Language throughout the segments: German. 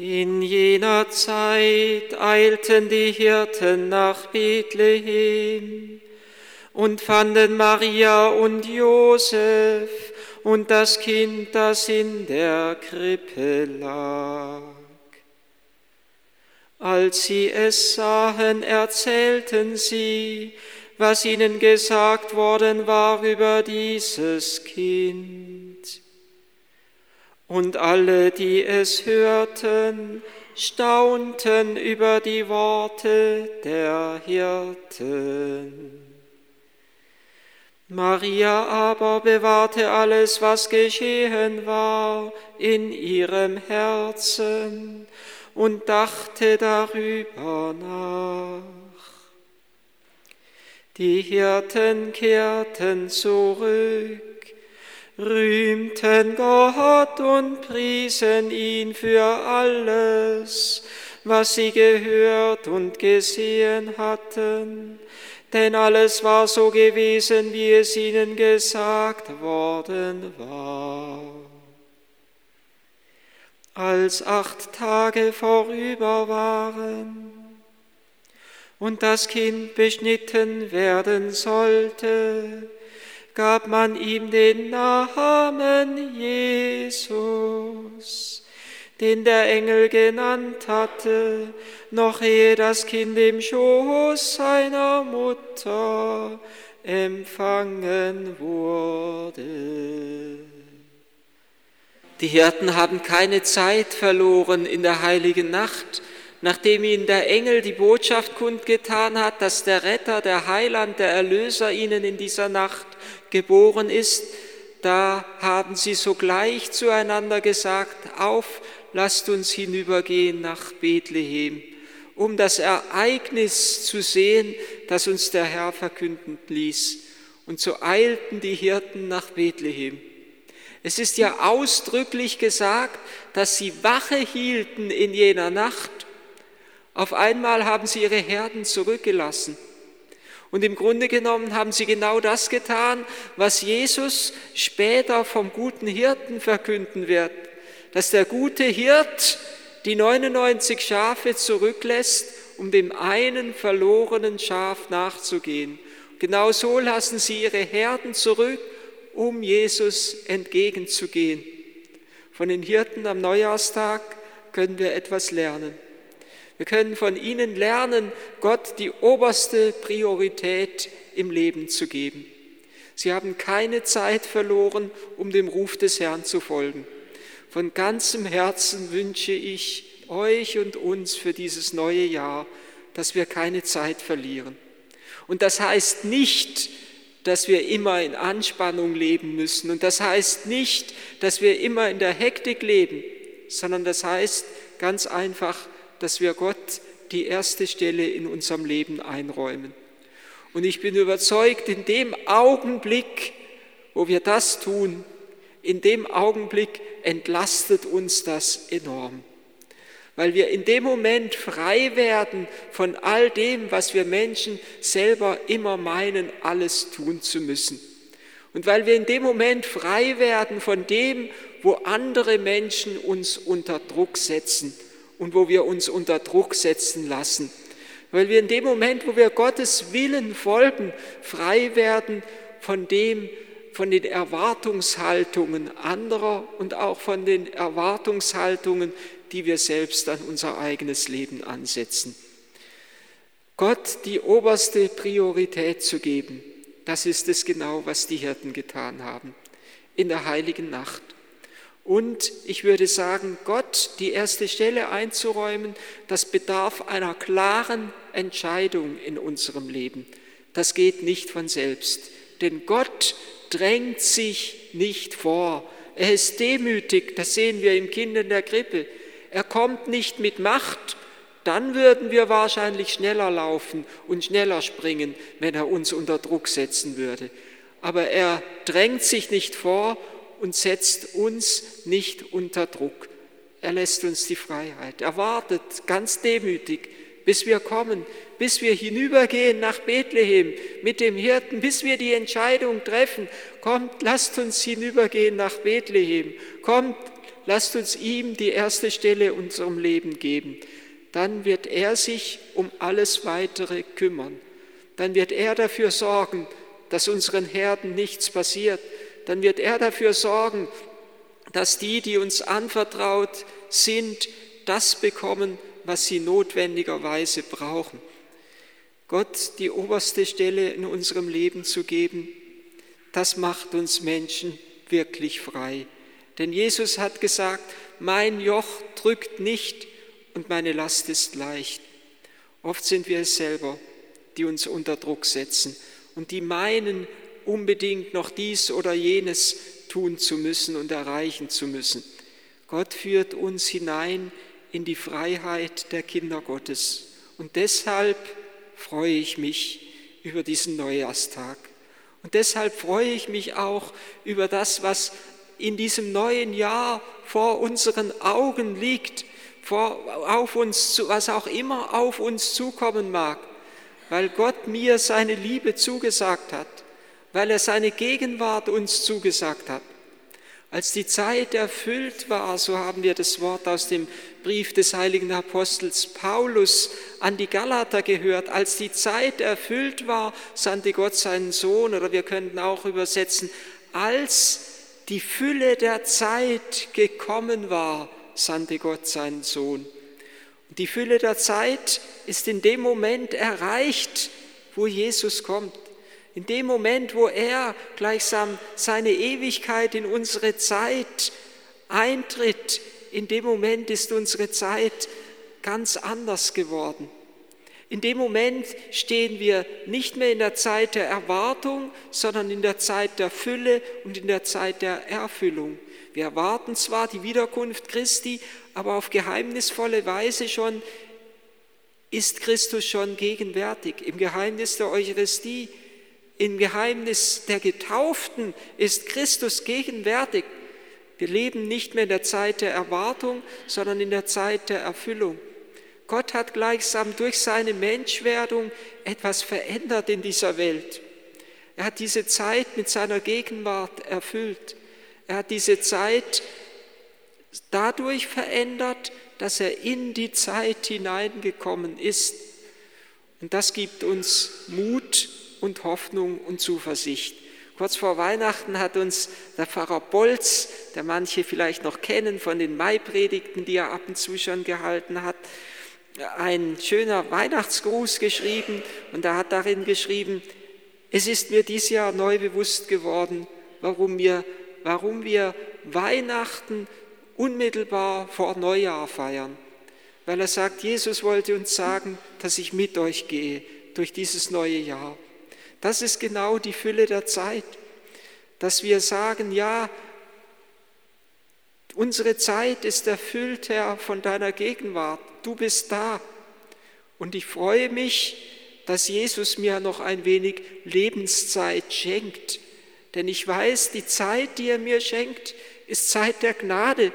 In jener Zeit eilten die Hirten nach Bethlehem und fanden Maria und Josef und das Kind, das in der Krippe lag. Als sie es sahen, erzählten sie, was ihnen gesagt worden war über dieses Kind. Und alle, die es hörten, staunten über die Worte der Hirten. Maria aber bewahrte alles, was geschehen war, in ihrem Herzen und dachte darüber nach. Die Hirten kehrten zurück rühmten Gott und priesen ihn für alles, was sie gehört und gesehen hatten, denn alles war so gewesen, wie es ihnen gesagt worden war. Als acht Tage vorüber waren und das Kind beschnitten werden sollte, gab man ihm den Namen Jesus, den der Engel genannt hatte, noch ehe das Kind im Schoß seiner Mutter empfangen wurde. Die Hirten haben keine Zeit verloren in der heiligen Nacht, nachdem ihnen der Engel die Botschaft kundgetan hat, dass der Retter, der Heiland, der Erlöser ihnen in dieser Nacht geboren ist, da haben sie sogleich zueinander gesagt, auf, lasst uns hinübergehen nach Bethlehem, um das Ereignis zu sehen, das uns der Herr verkünden ließ. Und so eilten die Hirten nach Bethlehem. Es ist ja ausdrücklich gesagt, dass sie Wache hielten in jener Nacht auf einmal haben sie ihre Herden zurückgelassen. Und im Grunde genommen haben sie genau das getan, was Jesus später vom guten Hirten verkünden wird, dass der gute Hirt die 99 Schafe zurücklässt, um dem einen verlorenen Schaf nachzugehen. Genau so lassen sie ihre Herden zurück, um Jesus entgegenzugehen. Von den Hirten am Neujahrstag können wir etwas lernen. Wir können von ihnen lernen, Gott die oberste Priorität im Leben zu geben. Sie haben keine Zeit verloren, um dem Ruf des Herrn zu folgen. Von ganzem Herzen wünsche ich euch und uns für dieses neue Jahr, dass wir keine Zeit verlieren. Und das heißt nicht, dass wir immer in Anspannung leben müssen. Und das heißt nicht, dass wir immer in der Hektik leben, sondern das heißt ganz einfach, dass wir Gott die erste Stelle in unserem Leben einräumen. Und ich bin überzeugt, in dem Augenblick, wo wir das tun, in dem Augenblick entlastet uns das enorm. Weil wir in dem Moment frei werden von all dem, was wir Menschen selber immer meinen, alles tun zu müssen. Und weil wir in dem Moment frei werden von dem, wo andere Menschen uns unter Druck setzen und wo wir uns unter Druck setzen lassen. Weil wir in dem Moment, wo wir Gottes Willen folgen, frei werden von dem, von den Erwartungshaltungen anderer und auch von den Erwartungshaltungen, die wir selbst an unser eigenes Leben ansetzen. Gott die oberste Priorität zu geben, das ist es genau, was die Hirten getan haben in der heiligen Nacht. Und ich würde sagen, Gott die erste Stelle einzuräumen, das bedarf einer klaren Entscheidung in unserem Leben. Das geht nicht von selbst. Denn Gott drängt sich nicht vor. Er ist demütig, das sehen wir im Kind in der Krippe. Er kommt nicht mit Macht, dann würden wir wahrscheinlich schneller laufen und schneller springen, wenn er uns unter Druck setzen würde. Aber er drängt sich nicht vor und setzt uns nicht unter Druck. Er lässt uns die Freiheit. Er wartet ganz demütig, bis wir kommen, bis wir hinübergehen nach Bethlehem mit dem Hirten, bis wir die Entscheidung treffen. Kommt, lasst uns hinübergehen nach Bethlehem. Kommt, lasst uns ihm die erste Stelle in unserem Leben geben. Dann wird er sich um alles weitere kümmern. Dann wird er dafür sorgen, dass unseren Herden nichts passiert. Dann wird er dafür sorgen, dass die, die uns anvertraut sind, das bekommen, was sie notwendigerweise brauchen. Gott die oberste Stelle in unserem Leben zu geben, das macht uns Menschen wirklich frei. Denn Jesus hat gesagt, mein Joch drückt nicht und meine Last ist leicht. Oft sind wir es selber, die uns unter Druck setzen und die meinen, unbedingt noch dies oder jenes tun zu müssen und erreichen zu müssen. Gott führt uns hinein in die Freiheit der Kinder Gottes. Und deshalb freue ich mich über diesen Neujahrstag. Und deshalb freue ich mich auch über das, was in diesem neuen Jahr vor unseren Augen liegt, vor, auf uns, was auch immer auf uns zukommen mag, weil Gott mir seine Liebe zugesagt hat, weil er seine Gegenwart uns zugesagt hat. Als die Zeit erfüllt war, so haben wir das Wort aus dem Brief des heiligen Apostels Paulus an die Galater gehört, als die Zeit erfüllt war, sandte Gott seinen Sohn, oder wir könnten auch übersetzen, als die Fülle der Zeit gekommen war, sandte Gott seinen Sohn. Und die Fülle der Zeit ist in dem Moment erreicht, wo Jesus kommt. In dem Moment, wo er gleichsam seine Ewigkeit in unsere Zeit eintritt, in dem Moment ist unsere Zeit ganz anders geworden. In dem Moment stehen wir nicht mehr in der Zeit der Erwartung, sondern in der Zeit der Fülle und in der Zeit der Erfüllung. Wir erwarten zwar die Wiederkunft Christi, aber auf geheimnisvolle Weise schon ist Christus schon gegenwärtig. Im Geheimnis der Eucharistie im Geheimnis der Getauften ist Christus gegenwärtig. Wir leben nicht mehr in der Zeit der Erwartung, sondern in der Zeit der Erfüllung. Gott hat gleichsam durch seine Menschwerdung etwas verändert in dieser Welt. Er hat diese Zeit mit seiner Gegenwart erfüllt. Er hat diese Zeit dadurch verändert, dass er in die Zeit hineingekommen ist. Und das gibt uns Mut und Hoffnung und Zuversicht. Kurz vor Weihnachten hat uns der Pfarrer Bolz, der manche vielleicht noch kennen von den Maipredigten, die er ab und zu schon gehalten hat, ein schöner Weihnachtsgruß geschrieben und er hat darin geschrieben, es ist mir dieses Jahr neu bewusst geworden, warum wir, warum wir Weihnachten unmittelbar vor Neujahr feiern. Weil er sagt, Jesus wollte uns sagen, dass ich mit euch gehe durch dieses neue Jahr. Das ist genau die Fülle der Zeit, dass wir sagen, ja, unsere Zeit ist erfüllt, Herr, von deiner Gegenwart. Du bist da. Und ich freue mich, dass Jesus mir noch ein wenig Lebenszeit schenkt. Denn ich weiß, die Zeit, die er mir schenkt, ist Zeit der Gnade.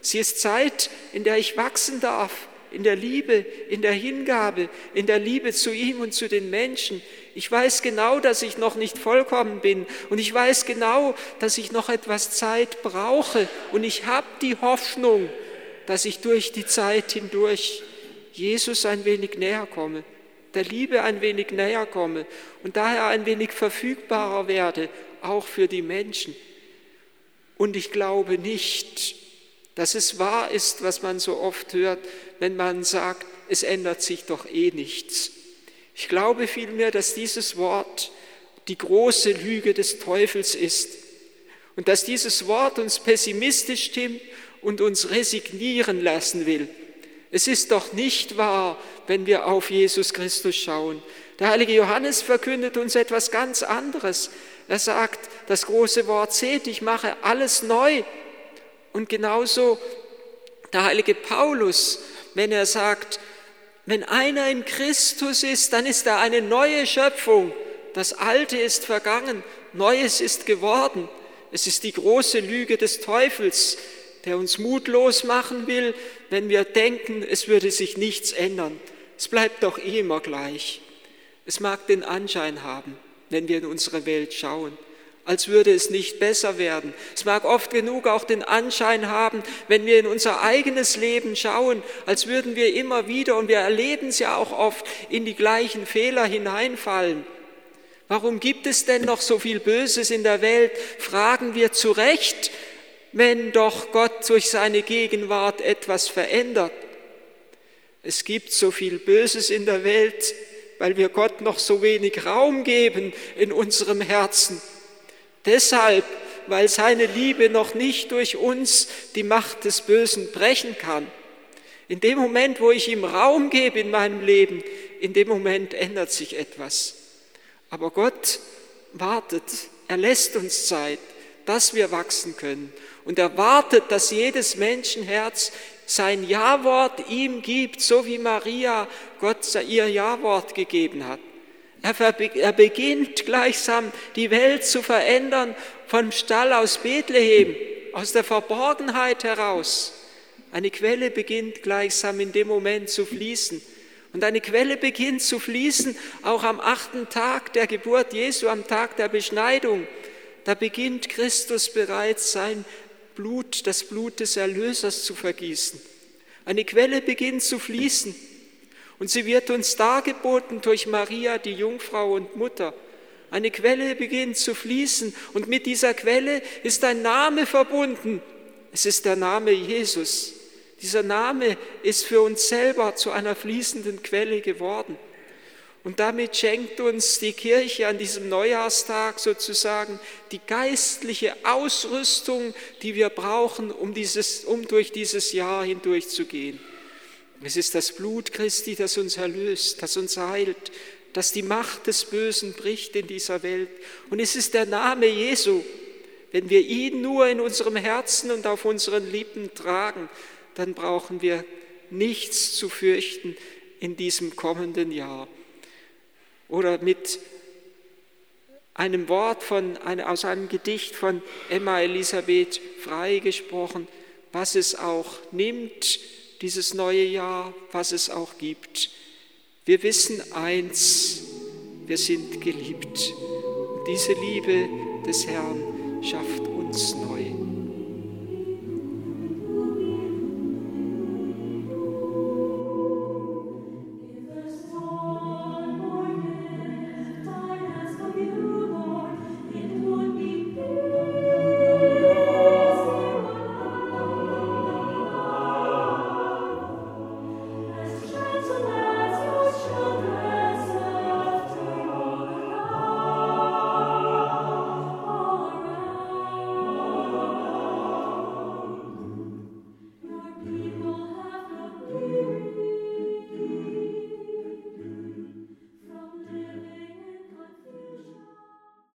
Sie ist Zeit, in der ich wachsen darf, in der Liebe, in der Hingabe, in der Liebe zu ihm und zu den Menschen. Ich weiß genau, dass ich noch nicht vollkommen bin und ich weiß genau, dass ich noch etwas Zeit brauche und ich habe die Hoffnung, dass ich durch die Zeit hindurch Jesus ein wenig näher komme, der Liebe ein wenig näher komme und daher ein wenig verfügbarer werde, auch für die Menschen. Und ich glaube nicht, dass es wahr ist, was man so oft hört, wenn man sagt, es ändert sich doch eh nichts. Ich glaube vielmehr, dass dieses Wort die große Lüge des Teufels ist und dass dieses Wort uns pessimistisch stimmt und uns resignieren lassen will. Es ist doch nicht wahr, wenn wir auf Jesus Christus schauen. Der heilige Johannes verkündet uns etwas ganz anderes. Er sagt, das große Wort seht, ich mache alles neu. Und genauso der heilige Paulus, wenn er sagt, wenn einer in Christus ist, dann ist er eine neue Schöpfung. Das Alte ist vergangen, Neues ist geworden. Es ist die große Lüge des Teufels, der uns mutlos machen will, wenn wir denken, es würde sich nichts ändern. Es bleibt doch eh immer gleich. Es mag den Anschein haben, wenn wir in unsere Welt schauen. Als würde es nicht besser werden. Es mag oft genug auch den Anschein haben, wenn wir in unser eigenes Leben schauen, als würden wir immer wieder, und wir erleben es ja auch oft, in die gleichen Fehler hineinfallen. Warum gibt es denn noch so viel Böses in der Welt? Fragen wir zu Recht, wenn doch Gott durch seine Gegenwart etwas verändert. Es gibt so viel Böses in der Welt, weil wir Gott noch so wenig Raum geben in unserem Herzen. Deshalb, weil seine Liebe noch nicht durch uns die Macht des Bösen brechen kann. In dem Moment, wo ich ihm Raum gebe in meinem Leben, in dem Moment ändert sich etwas. Aber Gott wartet, er lässt uns Zeit, dass wir wachsen können. Und er wartet, dass jedes Menschenherz sein Ja-Wort ihm gibt, so wie Maria Gott ihr Ja-Wort gegeben hat. Er, beginnt gleichsam die Welt zu verändern vom Stall aus Bethlehem, aus der Verborgenheit heraus. Eine Quelle beginnt gleichsam in dem Moment zu fließen. Und eine Quelle beginnt zu fließen auch am achten Tag der Geburt Jesu, am Tag der Beschneidung. Da beginnt Christus bereits sein Blut, das Blut des Erlösers zu vergießen. Eine Quelle beginnt zu fließen. Und sie wird uns dargeboten durch Maria, die Jungfrau und Mutter. Eine Quelle beginnt zu fließen und mit dieser Quelle ist ein Name verbunden. Es ist der Name Jesus. Dieser Name ist für uns selber zu einer fließenden Quelle geworden. Und damit schenkt uns die Kirche an diesem Neujahrstag sozusagen die geistliche Ausrüstung, die wir brauchen, um, dieses, um durch dieses Jahr hindurchzugehen. Es ist das Blut Christi, das uns erlöst, das uns heilt, das die Macht des Bösen bricht in dieser Welt. Und es ist der Name Jesu. Wenn wir ihn nur in unserem Herzen und auf unseren Lippen tragen, dann brauchen wir nichts zu fürchten in diesem kommenden Jahr. Oder mit einem Wort von, aus einem Gedicht von Emma Elisabeth Frei gesprochen, was es auch nimmt, dieses neue Jahr, was es auch gibt. Wir wissen eins, wir sind geliebt. Und diese Liebe des Herrn schafft uns neu.